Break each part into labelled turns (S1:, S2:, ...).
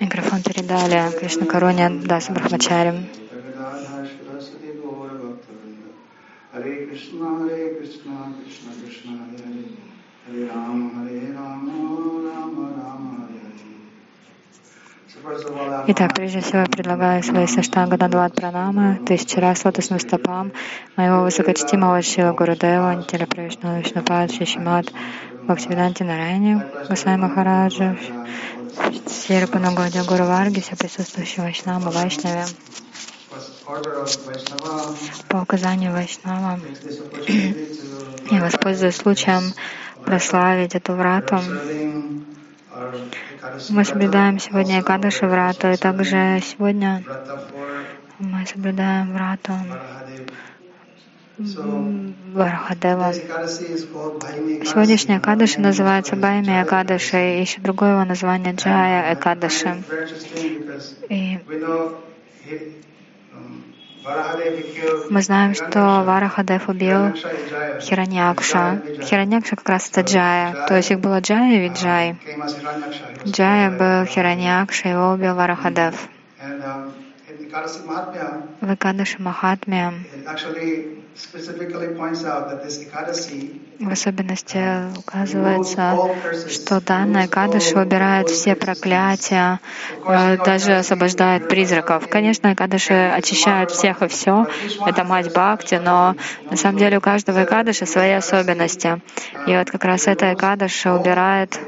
S1: Микрофон передали Кришна Короне Дас Брахмачари. Hare. Итак, прежде всего я предлагаю свои саштанга Дандват Пранамы, тысячи раз лотосным стопам моего высокочтимого Шила Гурудева, Нитиля Правишну Вишнупад, Шишимат, Бхактивиданти Нарайни, Гусай Махараджа, Серпа Нагодя Гуру Варги, все присутствующие Вайшнамы, Вайшнаве по указанию Вайшнава. Я воспользуюсь случаем прославить эту врату. Мы соблюдаем сегодня Экадаши врату, и также сегодня мы соблюдаем врату Варахадева. Сегодняшняя Экадаши называется Байми Экадаши, и еще другое его название Джая Экадаши. И мы знаем, что Варахадев убил Хираньякша. Хираньякша как раз это Джая. То есть их было Джая и Виджай. Джая был Хираньякша, его убил Варахадев. В Экадаши Махатме в особенности указывается, что данная Экадаши убирает все проклятия, э, даже освобождает призраков. Конечно, Экадаши очищает всех и все, это мать Бхакти, но на самом деле у каждого Экадаши свои особенности. И вот как раз эта Экадаши убирает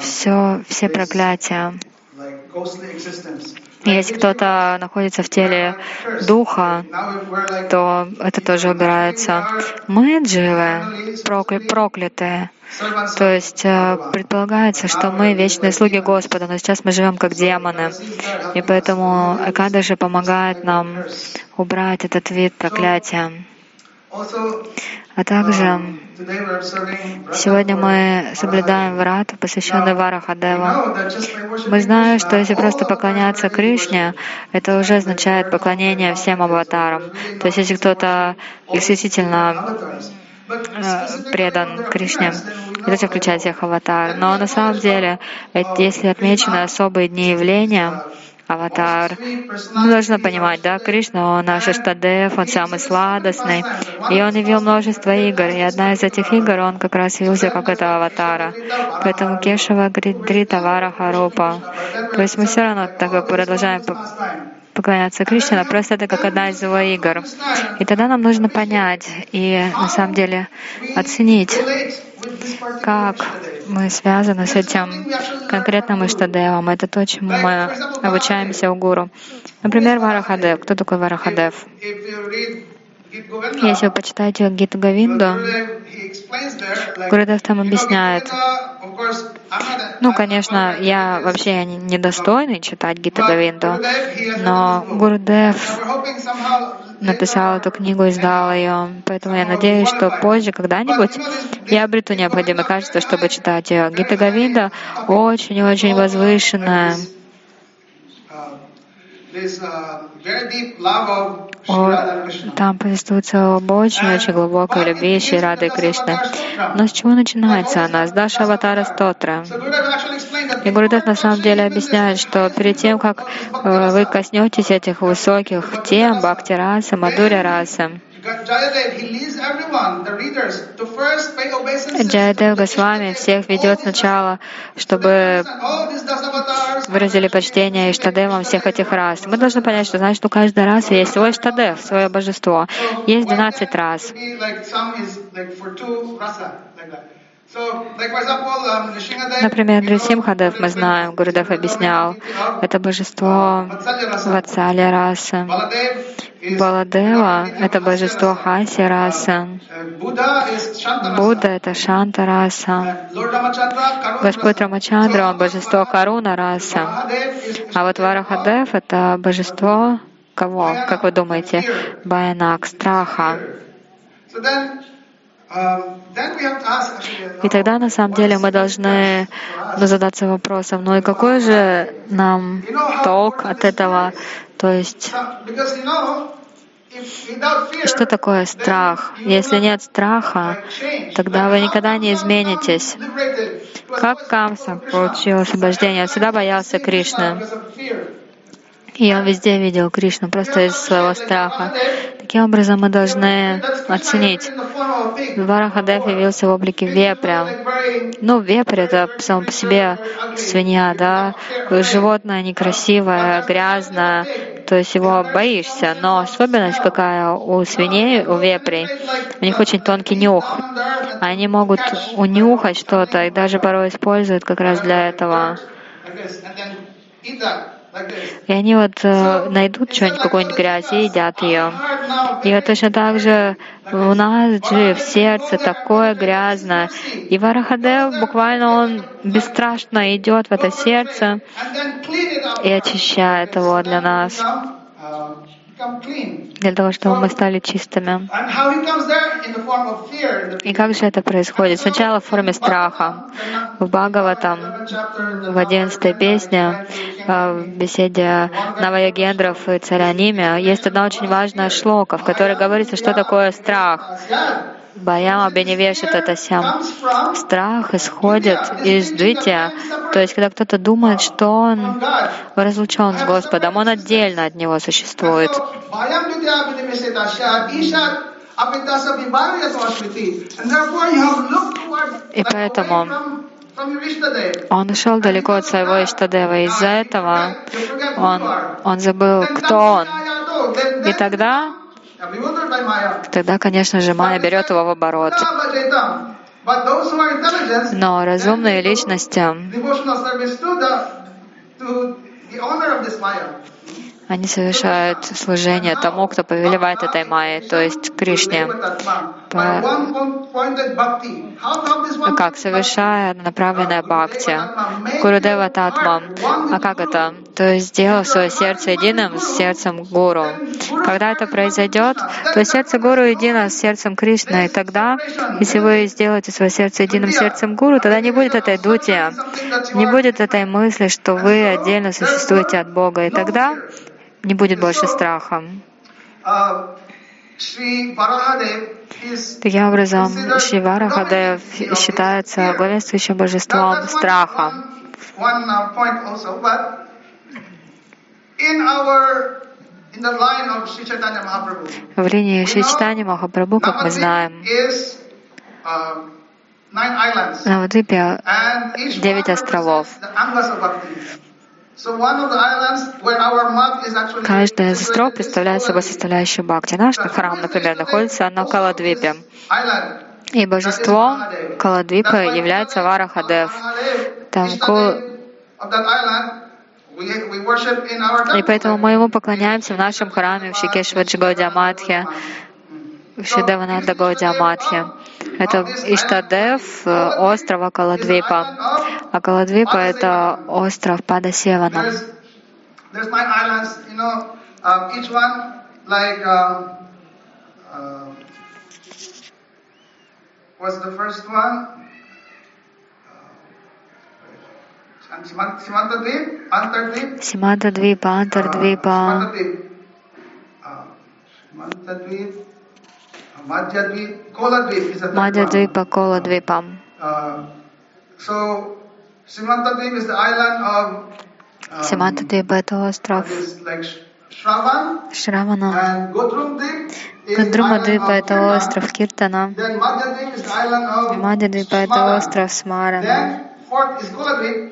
S1: все, все проклятия. Если кто-то находится в теле духа, то это тоже убирается. Мы дживы, проклятые. То есть э, предполагается, что мы вечные слуги Господа, но сейчас мы живем как демоны. И поэтому Экадаши помогает нам убрать этот вид проклятия. А также сегодня мы соблюдаем врат, посвященный Варахадеву. Мы знаем, что если просто поклоняться Кришне, это уже означает поклонение всем аватарам. То есть если кто-то действительно э, предан Кришне, это включает всех аватар. Но на самом деле, если отмечены особые дни явления, аватар. Должны понимать, да, Кришна, он наш Иштадев, он самый сладостный, и он явил множество игр, и одна из этих игр, он как раз явился как это аватара. Поэтому Кешава Дрита Вара Харупа. То есть мы все равно так продолжаем поклоняться Кришне, но просто это как одна из его игр. И тогда нам нужно понять и на самом деле оценить, как мы связаны с этим конкретным Иштадевом. Это то, чему мы обучаемся у Гуру. Например, Варахадев. Кто такой Варахадев? Если вы почитаете Гиту Гавинду, Гурудев там объясняет. Ну, конечно, я вообще недостойный читать Гита Гавинду, но Гурудев написал эту книгу, издал ее. Поэтому я надеюсь, что позже, когда-нибудь, я обрету необходимое качество, чтобы читать ее. Гита Гавинда очень-очень возвышенная. Там повествуется об очень-очень глубокой любви Шри Рады Кришны. Но с чего начинается она? С Даша Аватара Стотра. И Гурудев на самом деле объясняет, что перед тем, как э, вы коснетесь этих высоких тем, бхакти раса, мадуря раса, Джаядев Госвами всех ведет сначала, чтобы выразили почтение Иштадевам всех этих рас. Мы должны понять, что значит, у каждой расы есть свой Иштадев, свое божество. Есть 12 рас. Например, Нрисимхадев, мы знаем, Гурудев объяснял, это божество Вацали расы. Баладева — это божество Хаси раса. Будда — это Шанта раса. Господь Рамачандра — божество Каруна раса. А вот Варахадев — это божество кого? Как вы думаете? Баянак, страха. И тогда на самом деле мы должны задаться вопросом, ну и какой же нам толк от этого? То есть Что такое страх? Если нет страха, тогда вы никогда не изменитесь. Как Камса получил освобождение? Он всегда боялся Кришны. И он везде видел Кришну просто из своего страха. Таким образом, мы должны оценить. Варахадев явился в облике вепря. Ну, вепрь — это сам по себе свинья, да, животное некрасивое, грязное, то есть его боишься. Но особенность какая у свиней, у вепрей, у них очень тонкий нюх. Они могут унюхать что-то и даже порой используют как раз для этого. И они вот э, найдут что-нибудь, какую-нибудь грязь и едят ее. И вот точно так же у нас же в сердце такое грязное. И Варахадев буквально он бесстрашно идет в это сердце и очищает его для нас для того, чтобы мы стали чистыми. И как же это происходит? Сначала в форме страха. В Бхагаватам, в одиннадцатой песне, э, в беседе Наваягендров и царя Ниме, есть одна очень важная шлока, в которой говорится, что такое страх. Баям Абиневешит это сям. Страх исходит из двития, то есть когда кто-то думает, что он разлучен с Господом, он отдельно от него существует. И поэтому он ушел далеко от своего Иштадева. Из-за этого он, он забыл, кто он. И тогда Тогда, конечно же, Майя берет его в оборот. Но разумные личности они совершают служение тому, кто повелевает этой майей, то есть Кришне. Как? Совершая направленное бхакти. Гурудева Татма. А как это? То есть сделав свое сердце единым с сердцем Гуру. Когда это произойдет, то сердце Гуру едино с сердцем Кришны. И тогда, если вы сделаете свое сердце единым с сердцем Гуру, тогда не будет этой дути, не будет этой мысли, что вы отдельно существуете от Бога. И тогда не будет больше страха. Таким образом, Шри Варахадев считается главенствующим божеством страха. В линии Шри Читани Махапрабху, как мы знаем, на Навадвипе девять островов. Каждая из остров представляет собой составляющую бхакти. Наш храм, например, находится на Каладвипе. И божество Каладвипа является Варахадев. Там и поэтому мы ему поклоняемся в нашем храме в Шикешваджи Гаудиаматхе, в Шидавананда Гаудиаматхе. Это Иштадев острова Каладвипа. А Каладвипа — это остров Падасевана. What's the first one? Симантадвипа, Антардвипа. Madhyadvipa, Koladvipa. Симантадвипа — это остров Шравана. Гадрумадвипа — это остров Киртана. Мадьядвипа — это остров Смарана.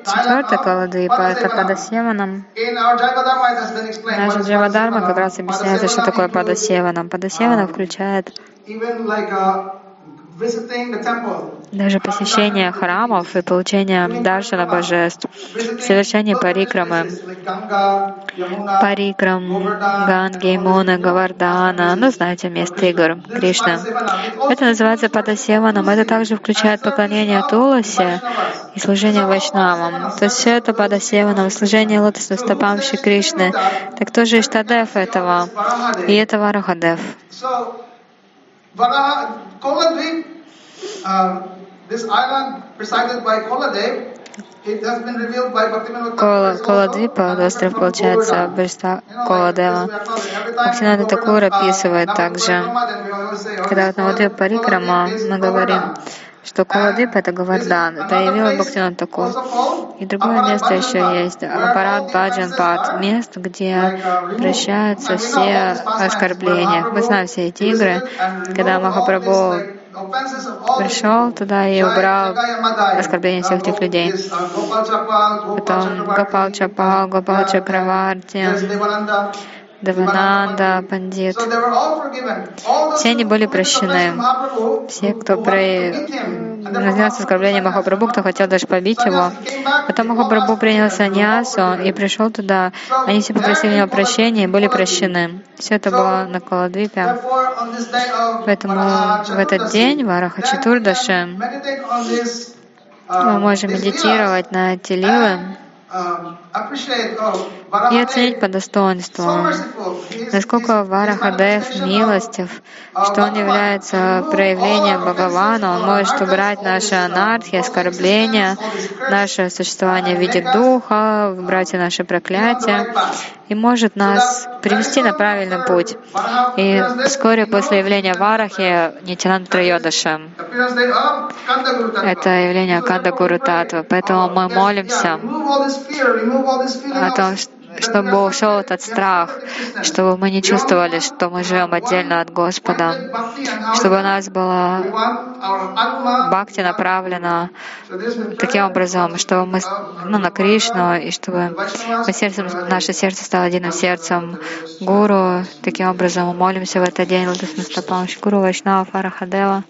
S1: Четвертый Каладвипа — это Падасеванам. Наша Джавадарма как раз объясняется, что такое Падасеванам. Падасевана включает даже посещение храмов и получение даршана божеств, совершение парикрамы, парикрам, Ганги, Муна, Гавардана, ну, знаете, место игр Кришны. Это называется Падасеваном. Это также включает поклонение Туласе и служение Вайшнавам. То есть все это Падасеваном, служение лотосным стопам Шри Кришны. Так кто же Иштадев этого? И это Варахадев. Кола, Коладвипа, остров, получается, божества Коладева. Бхактинанда Такур описывает также, когда вот Навадвипа Парикрама, мы говорим, что Куладип — это явил Бхактинат Такур. И другое место еще есть, Аппарат Баджан Пад, место, где прощаются все оскорбления. Мы знаем все эти игры, когда Махапрабху пришел туда и убрал оскорбление всех этих людей. Потом Гопал Чапал, Гопал Чакраварти, Девананда, Пандит. Все они были прощены. Все, кто разнес оскорбление Махапрабху, кто хотел даже побить его. Потом Махапрабху принял саньясу и пришел туда. Они все попросили него прощения и были прощены. Все это было на Каладвипе. Поэтому в этот день, в Араха Чатурдаши, мы можем медитировать на эти лилы, и оценить по достоинству, насколько Варахадев милостив, что он является проявлением Бхагавана, он может убрать наши анархии, оскорбления, наше существование в виде духа, убрать и наши проклятия, и может нас привести на правильный путь. И вскоре после явления Варахи Нитянанда Трайодаша, это явление Канда Гуру Татва, поэтому мы молимся о том, чтобы ушел этот страх, чтобы мы не чувствовали, что мы живем отдельно от Господа, чтобы у нас была бхакти направлена таким образом, чтобы мы ну, на Кришну, и чтобы мы сердцем, наше сердце стало единым сердцем Гуру. Таким образом мы молимся в этот день Лотосным стопам Гуру Вайшнава Фарахадева.